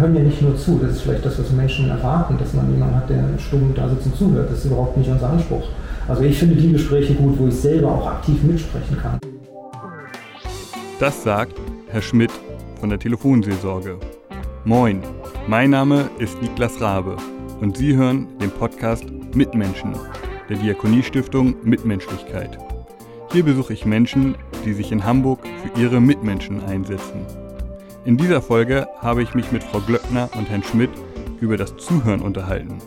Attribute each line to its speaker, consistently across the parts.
Speaker 1: hören ja nicht nur zu. Das ist vielleicht das, was Menschen erwarten, dass man jemanden hat, der stumm da sitzt und zuhört. Das ist überhaupt nicht unser Anspruch. Also ich finde die Gespräche gut, wo ich selber auch aktiv mitsprechen kann.
Speaker 2: Das sagt Herr Schmidt von der Telefonseelsorge. Moin, mein Name ist Niklas Rabe und Sie hören den Podcast Mitmenschen der Diakoniestiftung Mitmenschlichkeit. Hier besuche ich Menschen, die sich in Hamburg für ihre Mitmenschen einsetzen. In dieser Folge habe ich mich mit Frau Glöckner und Herrn Schmidt über das Zuhören unterhalten.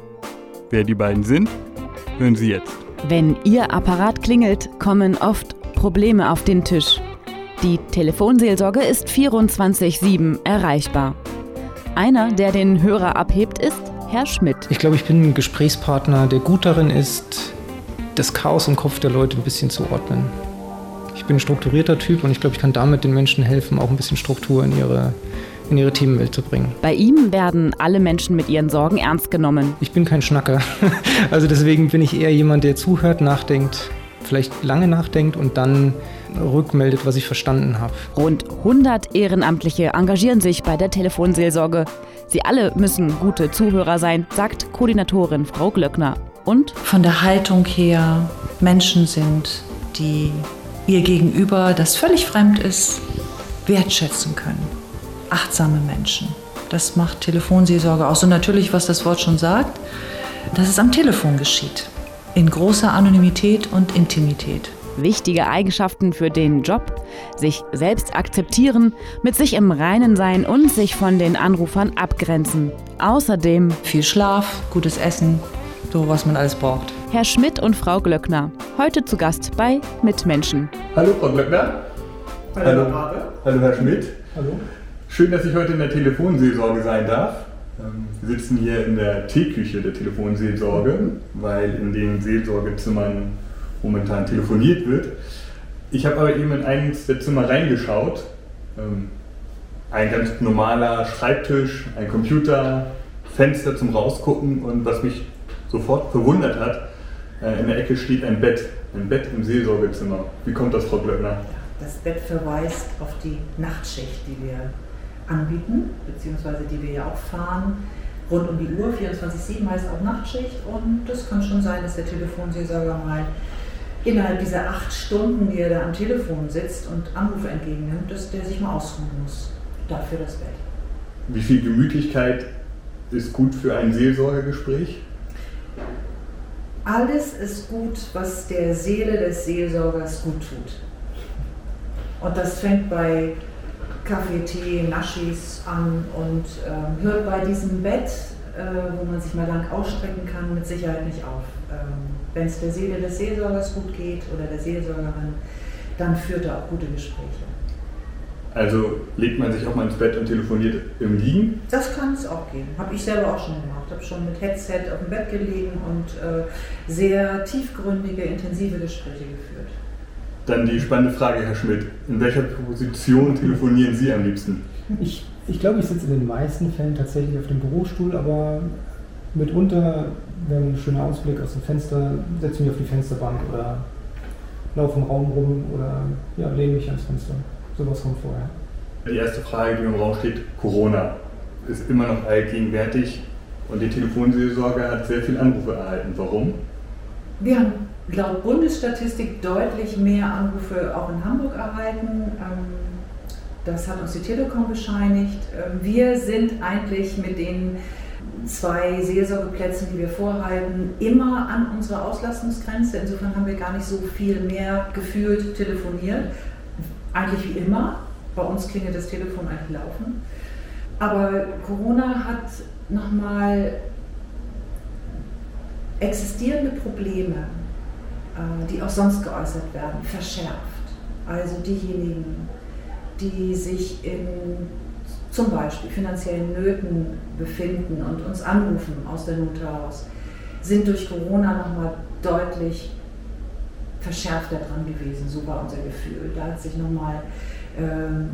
Speaker 2: Wer die beiden sind, hören Sie jetzt.
Speaker 3: Wenn Ihr Apparat klingelt, kommen oft Probleme auf den Tisch. Die Telefonseelsorge ist 24-7 erreichbar. Einer, der den Hörer abhebt, ist Herr Schmidt.
Speaker 1: Ich glaube, ich bin ein Gesprächspartner, der gut darin ist, das Chaos im Kopf der Leute ein bisschen zu ordnen. Ich bin ein strukturierter Typ und ich glaube, ich kann damit den Menschen helfen, auch ein bisschen Struktur in ihre, in ihre Themenwelt zu bringen.
Speaker 3: Bei ihm werden alle Menschen mit ihren Sorgen ernst genommen.
Speaker 1: Ich bin kein Schnacker. Also deswegen bin ich eher jemand, der zuhört, nachdenkt, vielleicht lange nachdenkt und dann rückmeldet, was ich verstanden habe.
Speaker 3: Rund 100 Ehrenamtliche engagieren sich bei der Telefonseelsorge. Sie alle müssen gute Zuhörer sein, sagt Koordinatorin Frau Glöckner. Und
Speaker 4: von der Haltung her Menschen sind, die ihr Gegenüber, das völlig fremd ist, wertschätzen können. Achtsame Menschen. Das macht Telefonseelsorge aus. Und natürlich, was das Wort schon sagt, dass es am Telefon geschieht. In großer Anonymität und Intimität.
Speaker 3: Wichtige Eigenschaften für den Job, sich selbst akzeptieren, mit sich im Reinen sein und sich von den Anrufern abgrenzen. Außerdem
Speaker 4: viel Schlaf, gutes Essen, so was man alles braucht.
Speaker 3: Herr Schmidt und Frau Glöckner, heute zu Gast bei Mitmenschen.
Speaker 2: Hallo Frau Glöckner. Hallo, Hallo, Hallo Herr Schmidt.
Speaker 1: Hallo.
Speaker 2: Schön, dass ich heute in der Telefonseelsorge sein darf. Ähm, wir sitzen hier in der Teeküche der Telefonseelsorge, weil in den Seelsorgezimmern momentan telefoniert wird. Ich habe aber eben in eines der Zimmer reingeschaut. Ähm, ein ganz normaler Schreibtisch, ein Computer, Fenster zum Rausgucken und was mich sofort verwundert hat, in der Ecke steht ein Bett, ein Bett im Seelsorgezimmer. Wie kommt das, Frau Glöckner?
Speaker 4: Das Bett verweist auf die Nachtschicht, die wir anbieten, beziehungsweise die wir ja auch fahren. Rund um die Uhr, 24-7 heißt auch Nachtschicht und das kann schon sein, dass der Telefonseelsorger mal innerhalb dieser acht Stunden, die er da am Telefon sitzt und Anrufe entgegennimmt, dass der sich mal ausruhen muss. Dafür das Bett.
Speaker 2: Wie viel Gemütlichkeit ist gut für ein Seelsorgegespräch?
Speaker 4: Alles ist gut, was der Seele des Seelsorgers gut tut. Und das fängt bei Kaffee, Tee, Naschis an und ähm, hört bei diesem Bett, äh, wo man sich mal lang ausstrecken kann, mit Sicherheit nicht auf. Ähm, Wenn es der Seele des Seelsorgers gut geht oder der Seelsorgerin, dann führt er auch gute Gespräche.
Speaker 2: Also legt man sich auch mal ins Bett und telefoniert im Liegen?
Speaker 4: Das kann es auch geben. Habe ich selber auch schon gemacht. Habe schon mit Headset auf dem Bett gelegen und äh, sehr tiefgründige, intensive Gespräche geführt.
Speaker 2: Dann die spannende Frage, Herr Schmidt. In welcher Position telefonieren Sie am liebsten?
Speaker 1: Ich, ich glaube, ich sitze in den meisten Fällen tatsächlich auf dem Bürostuhl, aber mitunter, wenn ein schöner Ausblick aus dem Fenster, setze ich mich auf die Fensterbank oder laufe im Raum rum oder ja, lehne mich ans Fenster. Sowas von vorher.
Speaker 2: Die erste Frage, die im Raum steht, Corona ist immer noch allgegenwärtig und die Telefonseelsorge hat sehr viele Anrufe erhalten. Warum?
Speaker 4: Wir haben laut Bundesstatistik deutlich mehr Anrufe auch in Hamburg erhalten. Ähm, das hat uns die Telekom bescheinigt. Ähm, wir sind eigentlich mit den zwei Seelsorgeplätzen, die wir vorhalten, immer an unserer Auslastungsgrenze. Insofern haben wir gar nicht so viel mehr gefühlt telefoniert. Eigentlich wie immer. Bei uns klingelt das Telefon eigentlich laufen. Aber Corona hat nochmal existierende Probleme, äh, die auch sonst geäußert werden, verschärft. Also diejenigen, die sich in zum Beispiel finanziellen Nöten befinden und uns anrufen aus der Not heraus, sind durch Corona nochmal deutlich verschärfter dran gewesen. So war unser Gefühl. Da hat sich nochmal ähm,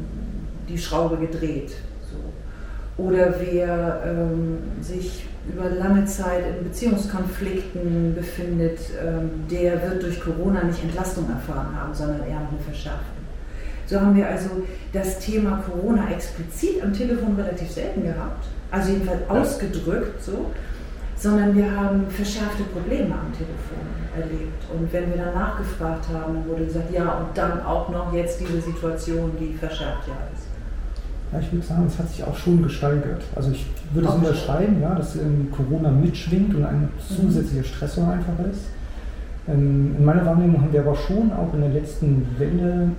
Speaker 4: die Schraube gedreht. So. Oder wer ähm, sich über lange Zeit in Beziehungskonflikten befindet, ähm, der wird durch Corona nicht Entlastung erfahren haben, sondern eher eine Verschärfung. So haben wir also das Thema Corona explizit am Telefon relativ selten gehabt, also jedenfalls ausgedrückt so, sondern wir haben verschärfte Probleme am Telefon erlebt. Und wenn wir dann nachgefragt haben, dann wurde gesagt, ja, und dann auch noch jetzt diese Situation, die verschärft ja ist.
Speaker 1: Ja, ich würde sagen, es hat sich auch schon gesteigert. Also ich würde es unterschreiben, ja, dass Corona mitschwingt und ein zusätzlicher Stressor einfach ist. In meiner Wahrnehmung haben wir aber schon auch in der letzten Welle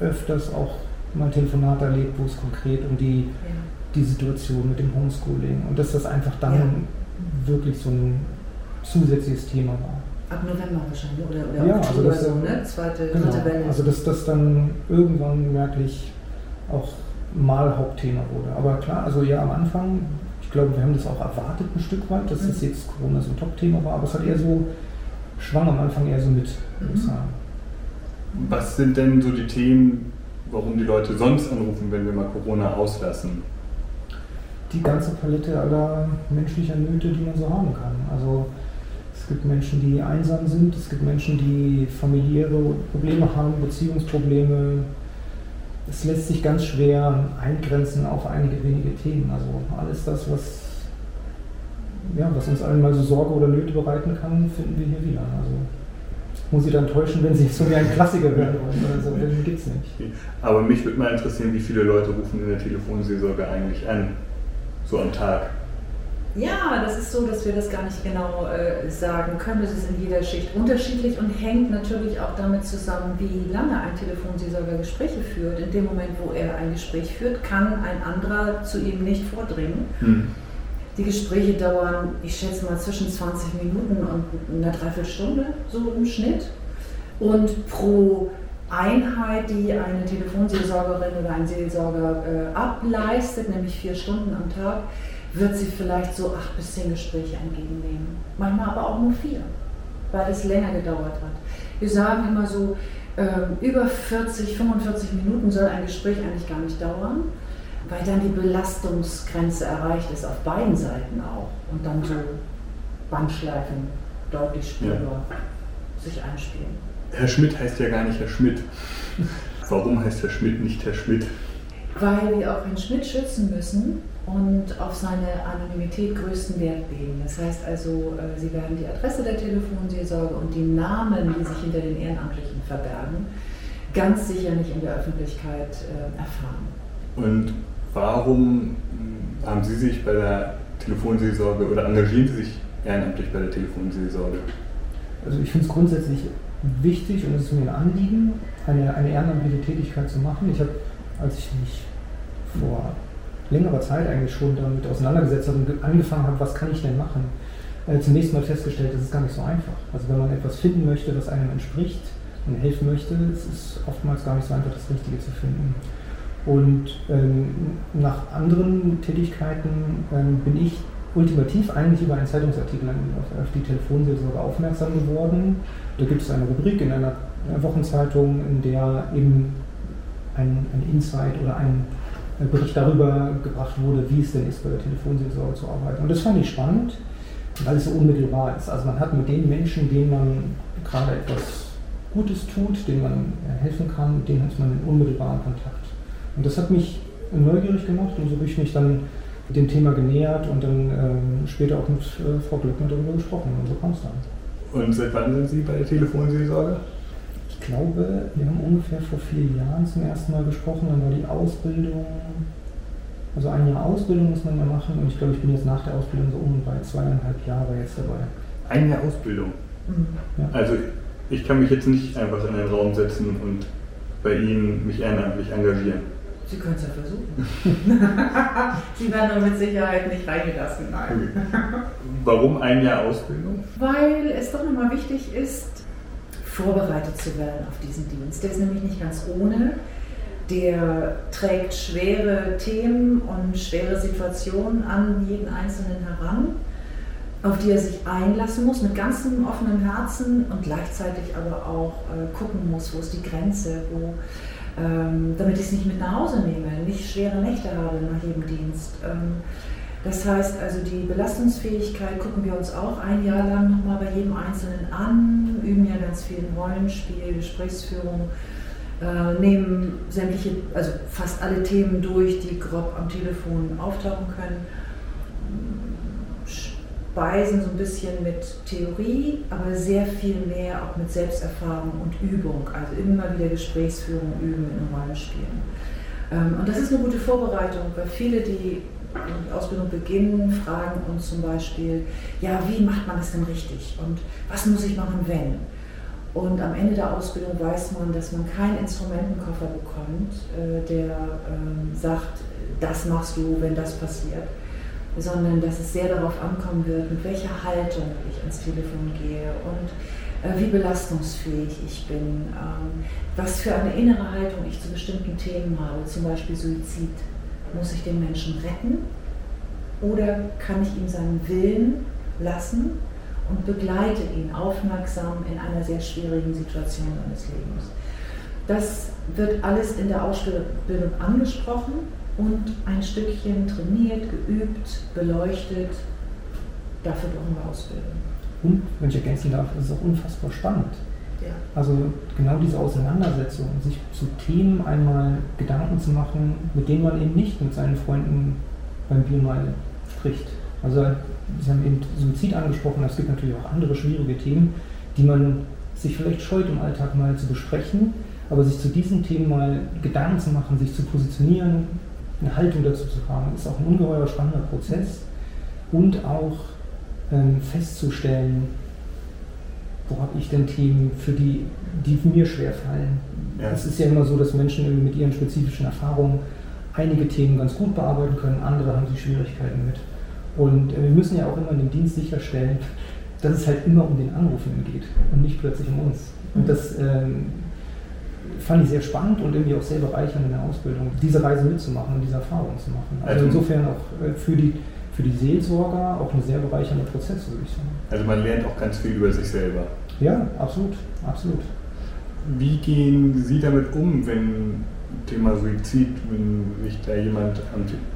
Speaker 1: öfters auch mal Telefonate erlebt, wo es konkret um die, ja. die Situation mit dem Homeschooling und dass das einfach dann ja. wirklich so ein zusätzliches Thema war.
Speaker 4: Ab November wahrscheinlich oder, oder ja, Oktober, also das, so, ne? Zweite,
Speaker 1: genau, dritte Welle. Also dass das dann irgendwann merklich auch mal Hauptthema wurde. Aber klar, also ja am Anfang, ich glaube, wir haben das auch erwartet ein Stück weit, dass das mhm. jetzt Corona so ein Top-Thema war, aber es hat eher so, schwang am Anfang eher so mit, würde ich mhm. sagen.
Speaker 2: Was sind denn so die Themen, warum die Leute sonst anrufen, wenn wir mal Corona auslassen?
Speaker 1: Die ganze Palette aller menschlicher Nöte, die man so haben kann. Also es gibt Menschen, die einsam sind, es gibt Menschen, die familiäre Probleme haben, Beziehungsprobleme. Es lässt sich ganz schwer eingrenzen auf einige wenige Themen. Also alles das, was, ja, was uns allen mal so Sorge oder Nöte bereiten kann, finden wir hier wieder. Also muss ich dann täuschen, wenn sie so wie ein Klassiker werden wollen oder so, gibt es nicht.
Speaker 2: Aber mich würde mal interessieren, wie viele Leute rufen in der Telefonseelsorge eigentlich an, so am Tag?
Speaker 4: Ja, das ist so, dass wir das gar nicht genau äh, sagen können. Das ist in jeder Schicht unterschiedlich und hängt natürlich auch damit zusammen, wie lange ein Telefonseelsorger Gespräche führt. In dem Moment, wo er ein Gespräch führt, kann ein anderer zu ihm nicht vordringen. Hm. Die Gespräche dauern, ich schätze mal, zwischen 20 Minuten und einer Dreiviertelstunde, so im Schnitt. Und pro Einheit, die eine Telefonseelsorgerin oder ein Seelsorger äh, ableistet, nämlich vier Stunden am Tag, wird sie vielleicht so acht bis zehn Gespräche entgegennehmen. Manchmal aber auch nur vier, weil es länger gedauert hat. Wir sagen immer so, äh, über 40, 45 Minuten soll ein Gespräch eigentlich gar nicht dauern, weil dann die Belastungsgrenze erreicht ist, auf beiden Seiten auch. Und dann so Bandschleifen deutlich spürbar ja. sich einspielen.
Speaker 2: Herr Schmidt heißt ja gar nicht Herr Schmidt. Warum heißt Herr Schmidt nicht Herr Schmidt?
Speaker 4: Weil wir auch Herrn Schmidt schützen müssen und auf seine Anonymität größten Wert legen. Das heißt also, äh, Sie werden die Adresse der Telefonseelsorge und die Namen, die sich hinter den Ehrenamtlichen verbergen, ganz sicher nicht in der Öffentlichkeit äh, erfahren.
Speaker 2: Und warum hm, haben Sie sich bei der Telefonseelsorge oder engagieren Sie sich ehrenamtlich bei der Telefonseelsorge?
Speaker 1: Also ich finde es grundsätzlich wichtig und es ist mir ein Anliegen, eine, eine ehrenamtliche Tätigkeit zu machen. Ich habe, als ich mich vor längerer Zeit eigentlich schon damit auseinandergesetzt habe und angefangen habe, was kann ich denn machen, äh, zunächst mal festgestellt, das ist gar nicht so einfach. Also wenn man etwas finden möchte, das einem entspricht und helfen möchte, es ist oftmals gar nicht so einfach, das Richtige zu finden. Und ähm, nach anderen Tätigkeiten ähm, bin ich ultimativ eigentlich über einen Zeitungsartikel auf, auf die Telefonseelsorge aufmerksam geworden. Da gibt es eine Rubrik in einer Wochenzeitung, in der eben ein, ein Insight oder ein Bericht darüber gebracht wurde, wie es denn ist, bei der Telefonseelsorge zu arbeiten. Und das fand ich spannend, weil es so unmittelbar ist. Also man hat mit den Menschen, denen man gerade etwas Gutes tut, denen man helfen kann, mit denen hat man einen unmittelbaren Kontakt. Und das hat mich neugierig gemacht und so habe ich mich dann dem Thema genähert und dann ähm, später auch mit äh, Frau Glöckner darüber gesprochen und so kam es dann.
Speaker 2: Und seit wann sind Sie bei der Telefonseelsorge?
Speaker 1: Ich glaube, wir haben ungefähr vor vier Jahren zum ersten Mal gesprochen, dann war die Ausbildung, also ein Jahr Ausbildung muss man ja machen und ich glaube, ich bin jetzt nach der Ausbildung so um bei zweieinhalb Jahre jetzt dabei.
Speaker 2: Ein Jahr Ausbildung? Mhm. Ja. Also ich kann mich jetzt nicht einfach in den Raum setzen und bei Ihnen mich ehrenamtlich engagieren.
Speaker 4: Sie können es ja versuchen. Sie werden aber mit Sicherheit nicht reingelassen, nein.
Speaker 2: Warum ein Jahr Ausbildung?
Speaker 4: Weil es doch nochmal wichtig ist, vorbereitet zu werden auf diesen Dienst. Der ist nämlich nicht ganz ohne. Der trägt schwere Themen und schwere Situationen an jeden Einzelnen heran, auf die er sich einlassen muss, mit ganzem offenem Herzen und gleichzeitig aber auch äh, gucken muss, wo ist die Grenze, wo, ähm, damit ich es nicht mit nach Hause nehme, nicht schwere Nächte habe nach jedem Dienst. Ähm, das heißt also, die Belastungsfähigkeit gucken wir uns auch ein Jahr lang nochmal bei jedem Einzelnen an, üben ja ganz viel Rollenspiel, Gesprächsführung, äh, nehmen sämtliche, also fast alle Themen durch, die grob am Telefon auftauchen können, speisen so ein bisschen mit Theorie, aber sehr viel mehr auch mit Selbsterfahrung und Übung, also immer wieder Gesprächsführung üben in Rollenspielen. Ähm, und das ist eine gute Vorbereitung, weil viele, die die Ausbildung beginnen, fragen uns zum Beispiel, ja, wie macht man das denn richtig und was muss ich machen, wenn? Und am Ende der Ausbildung weiß man, dass man keinen Instrumentenkoffer bekommt, äh, der ähm, sagt, das machst du, wenn das passiert, sondern dass es sehr darauf ankommen wird, mit welcher Haltung ich ans Telefon gehe und äh, wie belastungsfähig ich bin, ähm, was für eine innere Haltung ich zu bestimmten Themen habe, zum Beispiel Suizid. Muss ich den Menschen retten oder kann ich ihm seinen Willen lassen und begleite ihn aufmerksam in einer sehr schwierigen Situation seines Lebens. Das wird alles in der Ausbildung angesprochen und ein Stückchen trainiert, geübt, beleuchtet. Dafür brauchen wir Ausbildung.
Speaker 1: Und, wenn ich ergänzen darf, ist es auch unfassbar spannend. Also genau diese Auseinandersetzung, sich zu Themen einmal Gedanken zu machen, mit denen man eben nicht mit seinen Freunden beim Bier mal spricht. Also Sie haben eben Suizid angesprochen, es gibt natürlich auch andere schwierige Themen, die man sich vielleicht scheut im Alltag mal zu besprechen, aber sich zu diesen Themen mal Gedanken zu machen, sich zu positionieren, eine Haltung dazu zu haben, ist auch ein ungeheuer spannender Prozess und auch ähm, festzustellen, wo habe ich denn Themen, für die, die mir schwerfallen. Ja. Es ist ja immer so, dass Menschen mit ihren spezifischen Erfahrungen einige Themen ganz gut bearbeiten können, andere haben sie Schwierigkeiten mit. Und äh, wir müssen ja auch immer in dem Dienst sicherstellen, dass es halt immer um den Anrufenden geht und nicht plötzlich um uns. Und das ähm, fand ich sehr spannend und irgendwie auch sehr bereichernd in der Ausbildung, diese Reise mitzumachen und diese Erfahrung zu machen. Also, also insofern auch äh, für die, für die Seelsorger auch ein sehr bereichernder Prozess, würde ich sagen.
Speaker 2: Also man lernt auch ganz viel über sich selber.
Speaker 1: Ja, absolut, absolut.
Speaker 2: Wie gehen Sie damit um, wenn Thema Suizid, wenn sich da jemand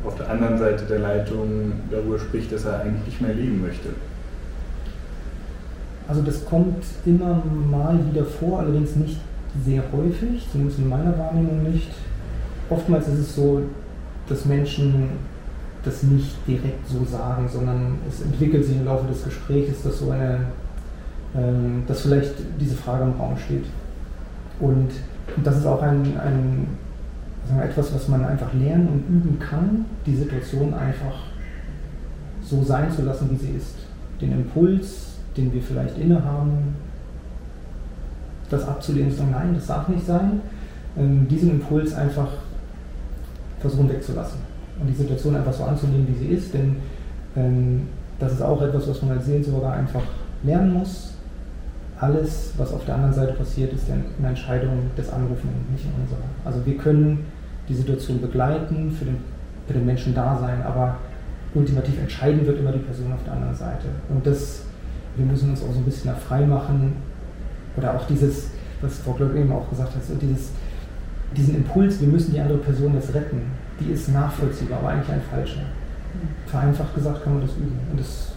Speaker 2: auf der anderen Seite der Leitung darüber spricht, dass er eigentlich nicht mehr leben möchte?
Speaker 1: Also das kommt immer mal wieder vor, allerdings nicht sehr häufig, zumindest in meiner Wahrnehmung nicht. Oftmals ist es so, dass Menschen das nicht direkt so sagen, sondern es entwickelt sich im Laufe des Gesprächs, dass so eine, ähm, dass vielleicht diese Frage im Raum steht. Und das ist auch ein, ein also etwas, was man einfach lernen und üben kann, die Situation einfach so sein zu lassen, wie sie ist. Den Impuls, den wir vielleicht innehaben, das abzulehnen, zu sagen, nein, das darf nicht sein, ähm, diesen Impuls einfach versuchen wegzulassen und die Situation einfach so anzunehmen, wie sie ist, denn ähm, das ist auch etwas, was man als Seelsorger einfach lernen muss. Alles, was auf der anderen Seite passiert, ist eine Entscheidung des Anrufenden, nicht unserer. Also wir können die Situation begleiten, für den, für den Menschen da sein, aber ultimativ entscheiden wird immer die Person auf der anderen Seite. Und das, wir müssen uns auch so ein bisschen frei machen, oder auch dieses, was Frau Glöck eben auch gesagt hat, so dieses, diesen Impuls, wir müssen die andere Person jetzt retten, die ist nachvollziehbar, aber eigentlich ein falscher. Vereinfacht gesagt kann man das üben. Und es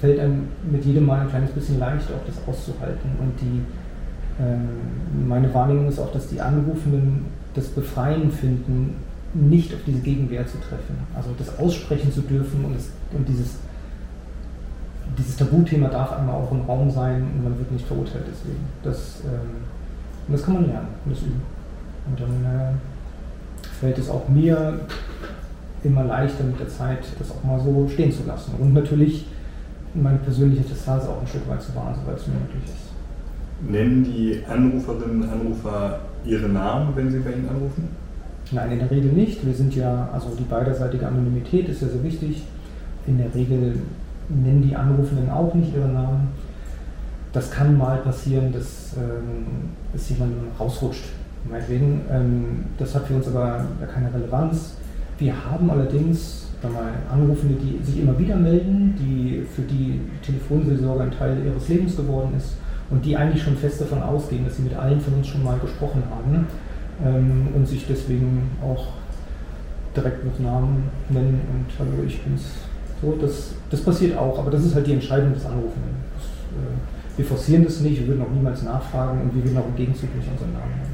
Speaker 1: fällt einem mit jedem Mal ein kleines bisschen leichter, auch das auszuhalten. Und die, äh, meine Wahrnehmung ist auch, dass die Anrufenden das Befreien finden, nicht auf diese Gegenwehr zu treffen. Also das aussprechen zu dürfen und, das, und dieses, dieses Tabuthema darf einmal auch im Raum sein und man wird nicht verurteilt deswegen. Das, ähm, und das kann man lernen und das üben. Und dann äh, fällt es auch mir immer leichter mit der Zeit, das auch mal so stehen zu lassen. Und natürlich meine persönliche Distanz auch ein Stück weit zu wahren, soweit es mir möglich ist.
Speaker 2: Nennen die Anruferinnen und Anrufer ihre Namen, wenn sie bei Ihnen anrufen?
Speaker 1: Nein, in der Regel nicht. Wir sind ja, also die beiderseitige Anonymität ist ja sehr wichtig. In der Regel nennen die Anrufenden auch nicht ihre Namen. Das kann mal passieren, dass ähm, es jemand rausrutscht. Meinetwegen. Ähm, das hat für uns aber keine Relevanz. Wir haben allerdings mal, Anrufende, die sich immer wieder melden, die, für die Telefonseelsorge ein Teil ihres Lebens geworden ist und die eigentlich schon fest davon ausgehen, dass sie mit allen von uns schon mal gesprochen haben ähm, und sich deswegen auch direkt mit Namen nennen und hallo, ich bin's. So, das, das passiert auch, aber das ist halt die Entscheidung des Anrufenden. Das, äh, wir forcieren das nicht, wir würden auch niemals nachfragen und wir würden auch im Gegenzug nicht unseren Namen nennen.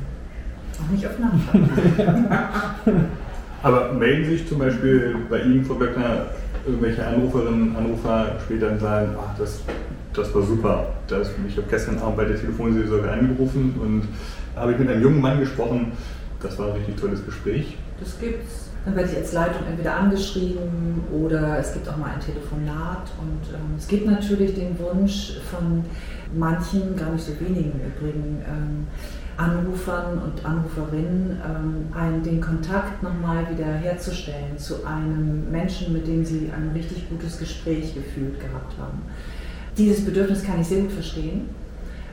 Speaker 4: Auch nicht auf Nachfrage.
Speaker 2: Aber melden sich zum Beispiel bei Ihnen, Frau Böckner, irgendwelche Anruferinnen und Anrufer später und sagen, ach, das, das war super. Das, ich habe gestern Abend bei der Telefonseelsorge angerufen und habe ich mit einem jungen Mann gesprochen. Das war ein richtig tolles Gespräch.
Speaker 4: Das gibt's. Dann werde ich als Leitung entweder angeschrieben oder es gibt auch mal ein Telefonat. Und ähm, es gibt natürlich den Wunsch von manchen, gar nicht so wenigen im Übrigen, ähm, Anrufern und Anruferinnen, ähm, einen, den Kontakt nochmal wieder herzustellen zu einem Menschen, mit dem sie ein richtig gutes Gespräch gefühlt gehabt haben. Dieses Bedürfnis kann ich sehr gut verstehen,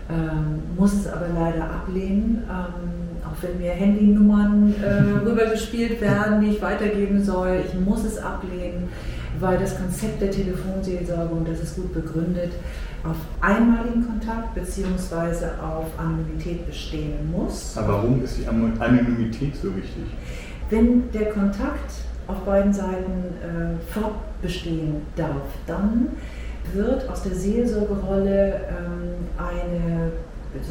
Speaker 4: ähm, muss es aber leider ablehnen, ähm, auch wenn mir Handynummern äh, rübergespielt werden, die ich weitergeben soll. Ich muss es ablehnen, weil das Konzept der Telefonseelsorge, und das ist gut begründet, auf einmaligen Kontakt bzw. auf Anonymität bestehen muss.
Speaker 2: Aber warum ist die Anonymität so wichtig?
Speaker 4: Wenn der Kontakt auf beiden Seiten äh, fortbestehen darf, dann wird aus der Seelsorgerolle ähm, eine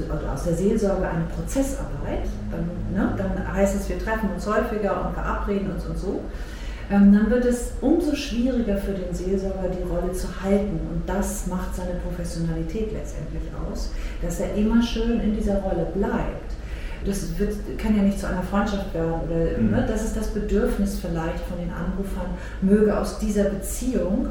Speaker 4: oder aus der Seelsorge eine Prozessarbeit. Dann, ne, dann heißt es, wir treffen uns häufiger und verabreden uns und so. Ähm, dann wird es umso schwieriger für den Seelsorger, die Rolle zu halten. Und das macht seine Professionalität letztendlich aus, dass er immer schön in dieser Rolle bleibt. Das wird, kann ja nicht zu einer Freundschaft werden. Oder, mhm. ne, das ist das Bedürfnis vielleicht von den Anrufern, möge aus dieser Beziehung,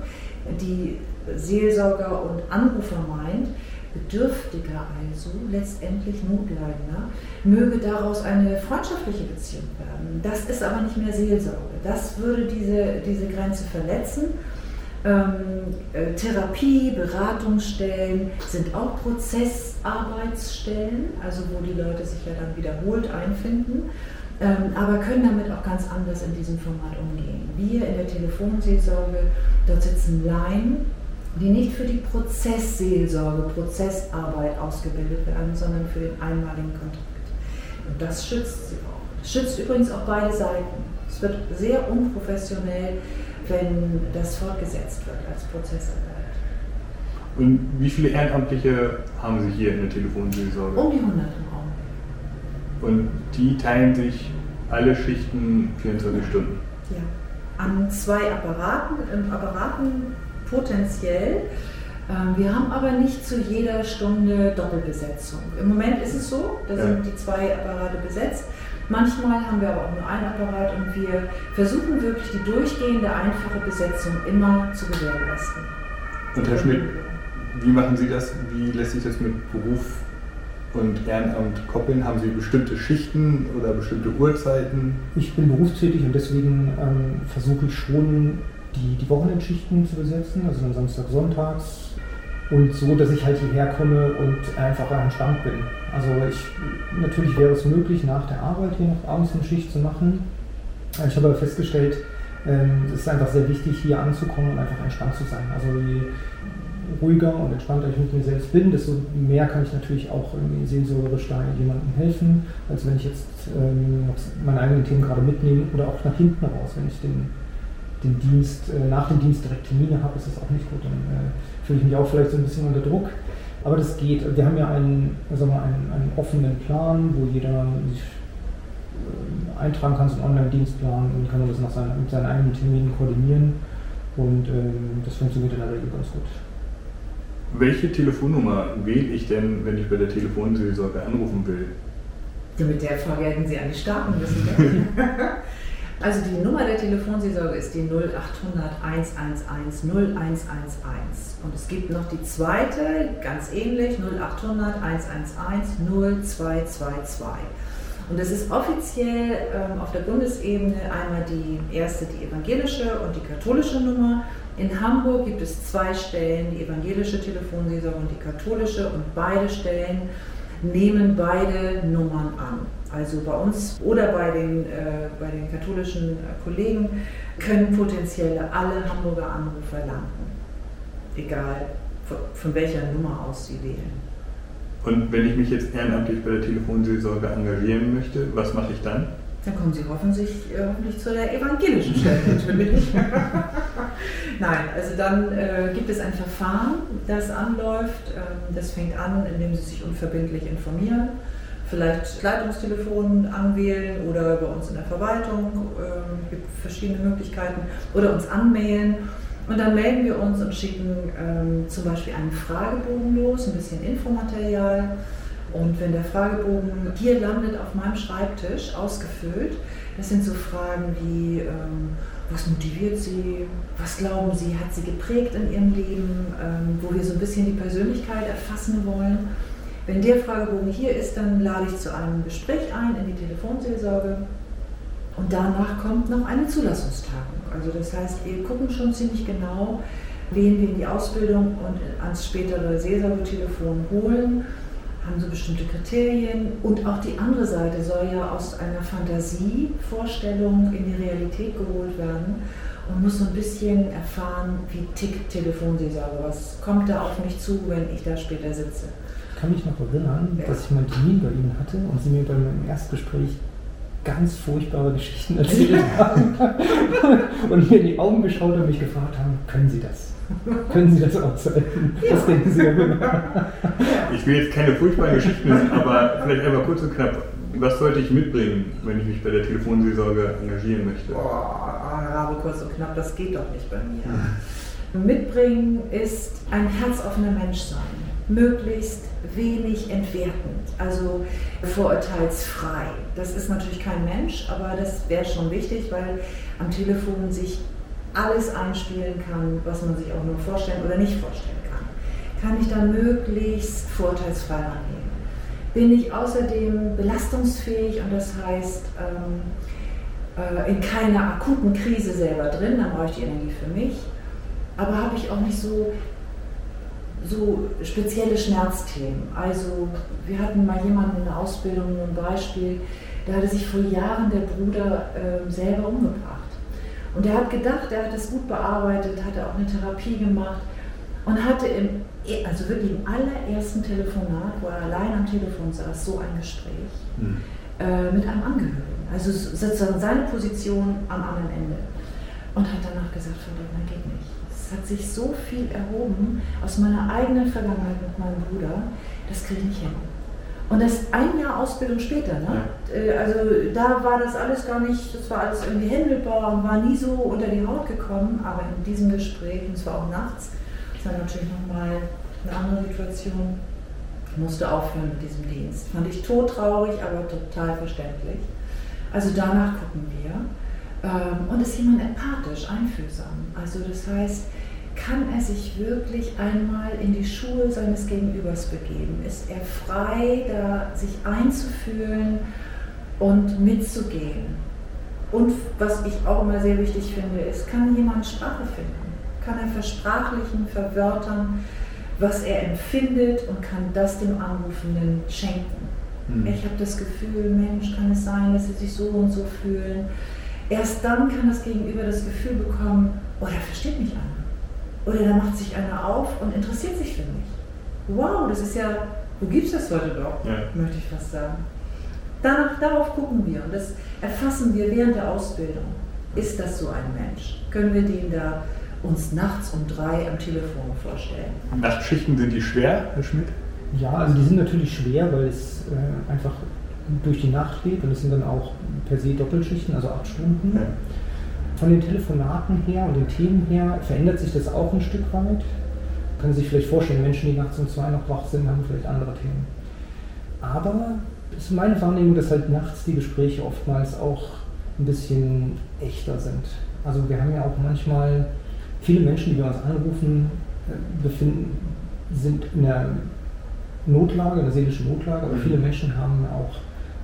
Speaker 4: die Seelsorger und Anrufer meint, Bedürftiger also, letztendlich Notleidender, möge daraus eine freundschaftliche Beziehung werden. Das ist aber nicht mehr Seelsorge. Das würde diese, diese Grenze verletzen. Ähm, äh, Therapie, Beratungsstellen sind auch Prozessarbeitsstellen, also wo die Leute sich ja dann wiederholt einfinden, ähm, aber können damit auch ganz anders in diesem Format umgehen. Wir in der Telefonseelsorge, dort sitzen Laien, die nicht für die Prozessseelsorge, Prozessarbeit ausgebildet werden, sondern für den einmaligen Kontakt. Und das schützt sie auch. Das schützt übrigens auch beide Seiten. Es wird sehr unprofessionell, wenn das fortgesetzt wird als Prozessarbeit.
Speaker 2: Und wie viele Ehrenamtliche haben Sie hier in der Telefonseelsorge?
Speaker 4: Um die 100 im Raum.
Speaker 2: Und die teilen sich alle Schichten 24 Stunden?
Speaker 4: Ja. An zwei Apparaten, Apparaten potenziell. Ähm, wir haben aber nicht zu jeder Stunde Doppelbesetzung. Im Moment ist es so, da sind die zwei Apparate besetzt. Manchmal haben wir aber auch nur ein Apparat und wir versuchen wirklich die durchgehende, einfache Besetzung immer zu gewährleisten.
Speaker 2: Und Herr Schmidt, wie machen Sie das? Wie lässt sich das mit Beruf und Ehrenamt koppeln? Haben Sie bestimmte Schichten oder bestimmte Uhrzeiten?
Speaker 1: Ich bin berufstätig und deswegen ähm, versuche ich schon die, die Wochenendschichten zu besetzen, also dann Samstag, Sonntags und so, dass ich halt hierher komme und einfach entspannt bin. Also ich, natürlich wäre es möglich, nach der Arbeit hier noch abends eine Schicht zu machen. Ich habe aber festgestellt, ähm, es ist einfach sehr wichtig, hier anzukommen und einfach entspannt zu sein. Also je ruhiger und entspannter ich mit mir selbst bin, desto mehr kann ich natürlich auch irgendwie seelsorgerisch da jemandem helfen, als wenn ich jetzt ähm, meine eigenen Themen gerade mitnehme oder auch nach hinten raus, wenn ich den den Dienst, äh, nach dem Dienst direkt Termine habe, ist das auch nicht gut. Dann äh, fühle ich mich auch vielleicht so ein bisschen unter Druck. Aber das geht. Wir haben ja einen, sagen wir, einen, einen offenen Plan, wo jeder sich äh, eintragen kann, so einen Online-Dienstplan und kann das nach seinen, mit seinen eigenen Terminen koordinieren. Und ähm, das funktioniert in der Regel ganz gut.
Speaker 2: Welche Telefonnummer wähle ich denn, wenn ich bei der Telefonseelsorge anrufen will?
Speaker 4: Mit der Frage hätten Sie eigentlich starten müssen. Also die Nummer der Telefonseelsorge ist die 0800 111 0111. Und es gibt noch die zweite, ganz ähnlich, 0800 111 0222. Und das ist offiziell ähm, auf der Bundesebene einmal die erste, die evangelische und die katholische Nummer. In Hamburg gibt es zwei Stellen, die evangelische Telefonseelsorge und die katholische. Und beide Stellen nehmen beide Nummern an. Also bei uns oder bei den, äh, bei den katholischen äh, Kollegen können potenziell alle Hamburger Anrufer landen. Egal von, von welcher Nummer aus sie wählen.
Speaker 2: Und wenn ich mich jetzt ehrenamtlich bei der Telefonseelsorge engagieren möchte, was mache ich dann?
Speaker 4: Dann kommen Sie hoffentlich, äh, hoffentlich zu der evangelischen Stelle natürlich. Nein, also dann äh, gibt es ein Verfahren, das anläuft. Ähm, das fängt an, indem Sie sich unverbindlich informieren vielleicht Leitungstelefon anwählen oder bei uns in der Verwaltung. Es ähm, gibt verschiedene Möglichkeiten. Oder uns anmailen. Und dann melden wir uns und schicken ähm, zum Beispiel einen Fragebogen los, ein bisschen Infomaterial. Und wenn der Fragebogen hier landet auf meinem Schreibtisch, ausgefüllt, das sind so Fragen wie, ähm, was motiviert Sie, was glauben Sie, hat Sie geprägt in Ihrem Leben, ähm, wo wir so ein bisschen die Persönlichkeit erfassen wollen. Wenn der Fragebogen hier ist, dann lade ich zu einem Gespräch ein in die Telefonseelsorge und danach kommt noch eine Zulassungstagung. Also das heißt, wir gucken schon ziemlich genau, wen wir in die Ausbildung und ans spätere Seelsorgetelefon holen haben so bestimmte Kriterien und auch die andere Seite soll ja aus einer Fantasievorstellung in die Realität geholt werden und muss so ein bisschen erfahren, wie tickt Telefonseelsorge, was kommt da auf mich zu, wenn ich da später sitze.
Speaker 1: Ich kann mich noch erinnern, dass ich mal einen Termin bei Ihnen hatte und Sie mir dann im Erstgespräch ganz furchtbare Geschichten erzählt haben und mir in die Augen geschaut und mich gefragt haben, können Sie das? Können Sie das aushalten? Ja. Was denken Sie darüber?
Speaker 2: Ich will jetzt keine furchtbaren Geschichten, aber vielleicht einmal kurz und knapp. Was sollte ich mitbringen, wenn ich mich bei der Telefonseelsorge engagieren möchte?
Speaker 4: Boah, Rabe, kurz und knapp, das geht doch nicht bei mir. Mitbringen ist ein herzoffener Mensch sein. Möglichst wenig entwertend, also vorurteilsfrei. Das ist natürlich kein Mensch, aber das wäre schon wichtig, weil am Telefon sich alles einspielen kann, was man sich auch nur vorstellen oder nicht vorstellen kann. Kann ich dann möglichst vorteilsfrei rangehen? Bin ich außerdem belastungsfähig und das heißt ähm, äh, in keiner akuten Krise selber drin, dann brauche ich die Energie für mich. Aber habe ich auch nicht so, so spezielle Schmerzthemen. Also wir hatten mal jemanden in der Ausbildung, ein Beispiel, da hatte sich vor Jahren der Bruder äh, selber umgebracht. Und er hat gedacht, er hat es gut bearbeitet, hatte auch eine Therapie gemacht und hatte im, also wirklich im allerersten Telefonat, wo er allein am Telefon saß, so ein Gespräch mhm. äh, mit einem Angehörigen. Also sozusagen seine Position am anderen Ende. Und hat danach gesagt, von dem geht nicht. Es hat sich so viel erhoben aus meiner eigenen Vergangenheit mit meinem Bruder, das kriege ich nicht hin. Und das ein Jahr Ausbildung später, ne? Äh, also da war das alles gar nicht, das war alles irgendwie händelbar und war nie so unter die Haut gekommen, aber in diesem Gespräch, und zwar auch nachts, das war natürlich nochmal eine andere Situation, musste aufhören mit diesem Dienst. Fand ich todtraurig, aber total verständlich. Also danach gucken wir. Ähm, und ist jemand empathisch, einfühlsam. Also das heißt, kann er sich wirklich einmal in die Schuhe seines Gegenübers begeben? Ist er frei, da sich einzufühlen und mitzugehen? Und was ich auch immer sehr wichtig finde, ist, kann jemand Sprache finden? Kann er versprachlichen, verwörtern, was er empfindet und kann das dem Anrufenden schenken? Mhm. Ich habe das Gefühl, Mensch, kann es sein, dass sie sich so und so fühlen? Erst dann kann das Gegenüber das Gefühl bekommen, oh, der versteht mich an oder da macht sich einer auf und interessiert sich für mich. Wow, das ist ja, wo gibt es das heute doch, ja. möchte ich fast sagen. Danach, darauf gucken wir und das erfassen wir während der Ausbildung. Ist das so ein Mensch? Können wir den da uns nachts um drei am Telefon vorstellen?
Speaker 2: Nachtschichten sind die schwer, Herr Schmidt?
Speaker 1: Ja, also die sind natürlich schwer, weil es äh, einfach durch die Nacht geht und es sind dann auch per se Doppelschichten, also acht Stunden. Ja. Von den Telefonaten her und den Themen her verändert sich das auch ein Stück weit. Können Sie sich vielleicht vorstellen, Menschen, die nachts um zwei noch wach sind, haben vielleicht andere Themen. Aber es ist meine Wahrnehmung, dass halt nachts die Gespräche oftmals auch ein bisschen echter sind. Also wir haben ja auch manchmal viele Menschen, die bei uns anrufen, äh, befinden, sind in der Notlage, in der seelischen Notlage, aber mhm. viele Menschen haben auch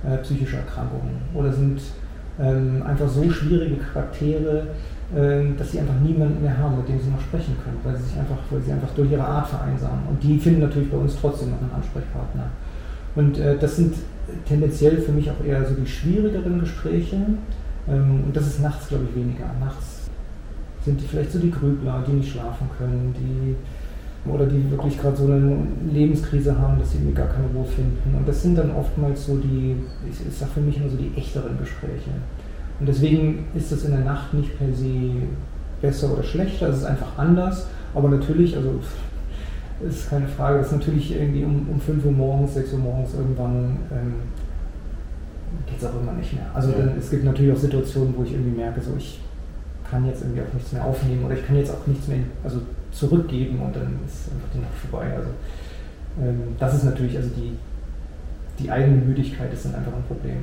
Speaker 1: äh, psychische Erkrankungen oder sind ähm, einfach so schwierige Charaktere, ähm, dass sie einfach niemanden mehr haben, mit dem sie noch sprechen können, weil sie sich einfach, weil sie einfach durch ihre Art vereinsamen. Und die finden natürlich bei uns trotzdem noch einen Ansprechpartner. Und äh, das sind tendenziell für mich auch eher so die schwierigeren Gespräche. Ähm, und das ist nachts, glaube ich, weniger. Nachts sind die vielleicht so die Grübler, die nicht schlafen können, die oder die wirklich gerade so eine Lebenskrise haben, dass sie irgendwie gar keine Ruhe finden. Und das sind dann oftmals so die, ich, ich sage für mich immer so die echteren Gespräche. Und deswegen ist das in der Nacht nicht per se besser oder schlechter, es ist einfach anders. Aber natürlich, also ist keine Frage. Das ist natürlich irgendwie um, um 5 Uhr morgens, 6 Uhr morgens irgendwann ähm, geht es auch immer nicht mehr. Also dann, es gibt natürlich auch Situationen, wo ich irgendwie merke, so ich kann jetzt irgendwie auch nichts mehr aufnehmen oder ich kann jetzt auch nichts mehr also zurückgeben und dann ist einfach die Nacht vorbei. Also ähm, das ist natürlich, also die, die eigene Müdigkeit ist dann einfach ein Problem.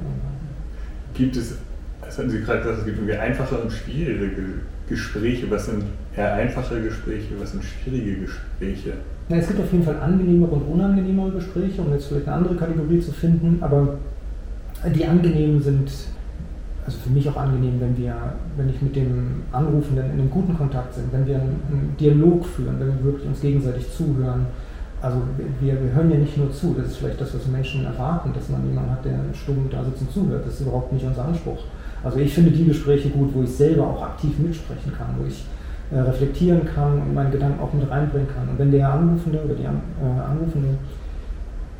Speaker 2: Gibt es, das hatten Sie gerade gesagt, es gibt irgendwie einfache und schwierige Gespräche. Was sind eher einfache Gespräche, was sind schwierige Gespräche?
Speaker 1: Ja, es gibt auf jeden Fall angenehmere und unangenehmere Gespräche, um jetzt vielleicht eine andere Kategorie zu finden, aber die angenehmen sind, also für mich auch angenehm, wenn wir, wenn ich mit dem Anrufenden in einem guten Kontakt sind, wenn wir einen Dialog führen, wenn wir wirklich uns gegenseitig zuhören. Also wir, wir hören ja nicht nur zu, das ist vielleicht das, was Menschen erwarten, dass man jemanden hat, der stumm da sitzt und zuhört. Das ist überhaupt nicht unser Anspruch. Also ich finde die Gespräche gut, wo ich selber auch aktiv mitsprechen kann, wo ich äh, reflektieren kann und meinen Gedanken auch mit reinbringen kann. Und wenn der Anrufende oder die äh, Anrufende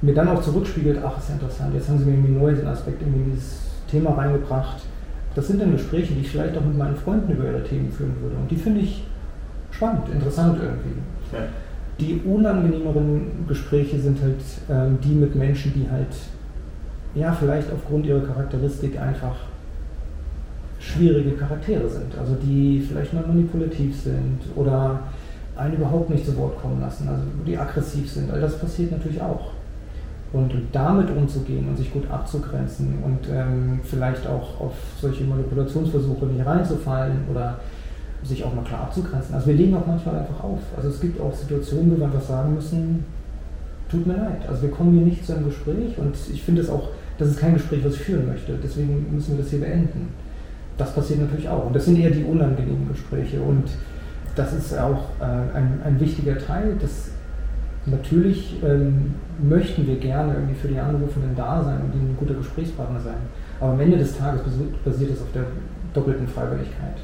Speaker 1: mir dann auch zurückspiegelt, ach, ist ja interessant, jetzt haben sie mir irgendwie neu den Aspekt in dieses Thema reingebracht. Das sind dann Gespräche, die ich vielleicht auch mit meinen Freunden über ihre Themen führen würde. Und die finde ich spannend, interessant irgendwie. Ja. Die unangenehmeren Gespräche sind halt ähm, die mit Menschen, die halt, ja, vielleicht aufgrund ihrer Charakteristik einfach schwierige Charaktere sind. Also die vielleicht mal manipulativ sind oder einen überhaupt nicht zu Wort kommen lassen, also die aggressiv sind. All das passiert natürlich auch. Und damit umzugehen und sich gut abzugrenzen und ähm, vielleicht auch auf solche Manipulationsversuche nicht reinzufallen oder sich auch mal klar abzugrenzen. Also wir legen auch manchmal einfach auf. Also es gibt auch Situationen, wo wir einfach sagen müssen, tut mir leid. Also wir kommen hier nicht zu einem Gespräch und ich finde es auch, das ist kein Gespräch, was ich führen möchte. Deswegen müssen wir das hier beenden. Das passiert natürlich auch. Und das sind eher die unangenehmen Gespräche. Und das ist auch äh, ein, ein wichtiger Teil. Das, natürlich ähm, möchten wir gerne irgendwie für die Anrufenden da sein und ihnen ein guter Gesprächspartner sein. Aber am Ende des Tages basiert es auf der doppelten Freiwilligkeit.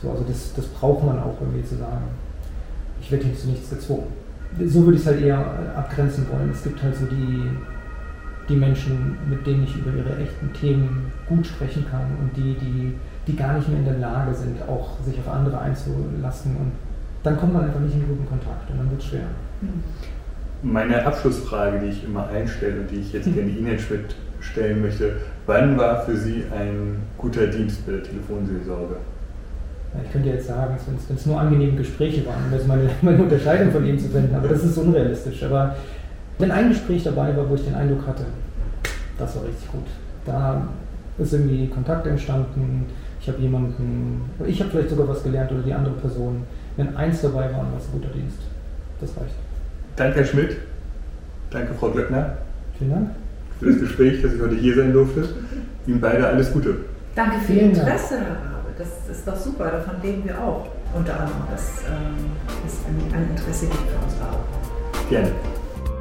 Speaker 1: So, also das, das braucht man auch irgendwie zu sagen. Ich werde hier zu nichts gezwungen. So würde ich es halt eher abgrenzen wollen. Es gibt halt so die, die Menschen, mit denen ich über ihre echten Themen gut sprechen kann und die, die, die gar nicht mehr in der Lage sind, auch sich auf andere einzulassen. Und dann kommt man einfach nicht in guten Kontakt und dann wird es schwer.
Speaker 2: Meine Abschlussfrage, die ich immer einstelle und die ich jetzt gerne Ihnen stellen möchte, wann war für Sie ein guter Dienst bei der Telefonseelsorge?
Speaker 1: Ich könnte jetzt sagen, wenn es nur angenehme Gespräche waren, um jetzt meine, meine Unterscheidung von Ihnen zu finden, aber das ist unrealistisch. Aber wenn ein Gespräch dabei war, wo ich den Eindruck hatte, das war richtig gut. Da ist irgendwie Kontakt entstanden, ich habe jemanden, ich habe vielleicht sogar was gelernt oder die andere Person. Wenn eins dabei war, war es ein guter Dienst. Das reicht.
Speaker 2: Danke, Herr Schmidt. Danke, Frau Glöckner.
Speaker 1: Vielen Dank.
Speaker 2: Für das Gespräch, dass ich heute hier sein durfte. Ihnen beide alles Gute.
Speaker 4: Danke für Ihr Interesse, Herr Rabe. Das ist doch super, davon leben wir auch. Unter anderem, dass ähm, es ein, ein Interesse gibt für uns auch.
Speaker 2: Gerne.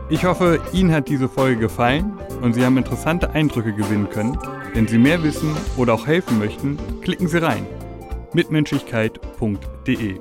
Speaker 5: Ich hoffe, Ihnen hat diese Folge gefallen und Sie haben interessante Eindrücke gewinnen können. Wenn Sie mehr wissen oder auch helfen möchten, klicken Sie rein. mitmenschlichkeit.de